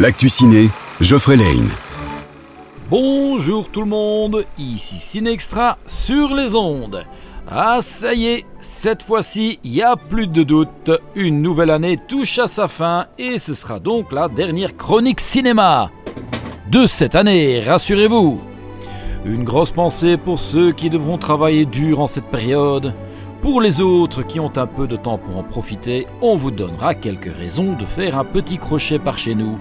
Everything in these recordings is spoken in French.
L'actu ciné, Geoffrey Lane. Bonjour tout le monde, ici Cinextra sur les ondes. Ah ça y est, cette fois-ci, il n'y a plus de doute, une nouvelle année touche à sa fin et ce sera donc la dernière chronique cinéma de cette année, rassurez-vous. Une grosse pensée pour ceux qui devront travailler dur en cette période. Pour les autres qui ont un peu de temps pour en profiter, on vous donnera quelques raisons de faire un petit crochet par chez nous.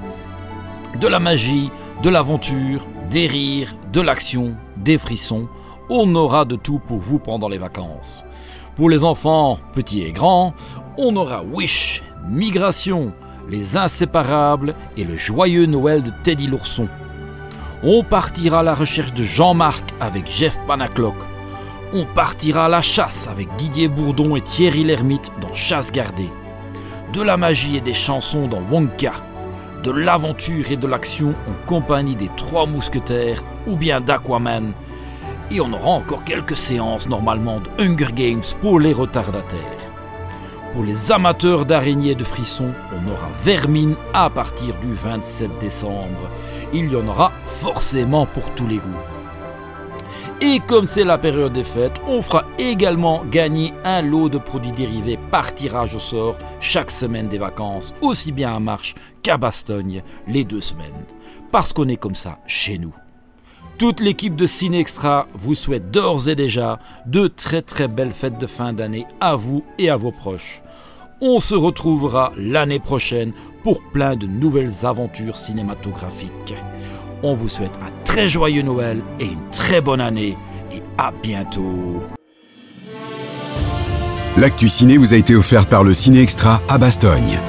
De la magie, de l'aventure, des rires, de l'action, des frissons, on aura de tout pour vous pendant les vacances. Pour les enfants, petits et grands, on aura Wish, Migration, Les Inséparables et le joyeux Noël de Teddy l'ourson. On partira à la recherche de Jean-Marc avec Jeff Panacloc. On partira à la chasse avec Didier Bourdon et Thierry Lhermitte dans Chasse gardée. De la magie et des chansons dans Wonka. De l'aventure et de l'action en compagnie des Trois Mousquetaires ou bien d'Aquaman. Et on aura encore quelques séances normalement de Hunger Games pour les retardataires. Pour les amateurs d'araignées de frissons, on aura Vermine à partir du 27 décembre. Il y en aura forcément pour tous les goûts. Et comme c'est la période des fêtes, on fera également gagner un lot de produits dérivés par tirage au sort chaque semaine des vacances, aussi bien à Marche qu'à Bastogne les deux semaines. Parce qu'on est comme ça chez nous. Toute l'équipe de Ciné Extra vous souhaite d'ores et déjà de très très belles fêtes de fin d'année à vous et à vos proches. On se retrouvera l'année prochaine pour plein de nouvelles aventures cinématographiques. On vous souhaite un très joyeux Noël et une très bonne année et à bientôt. L'actu ciné vous a été offert par le Ciné Extra à Bastogne.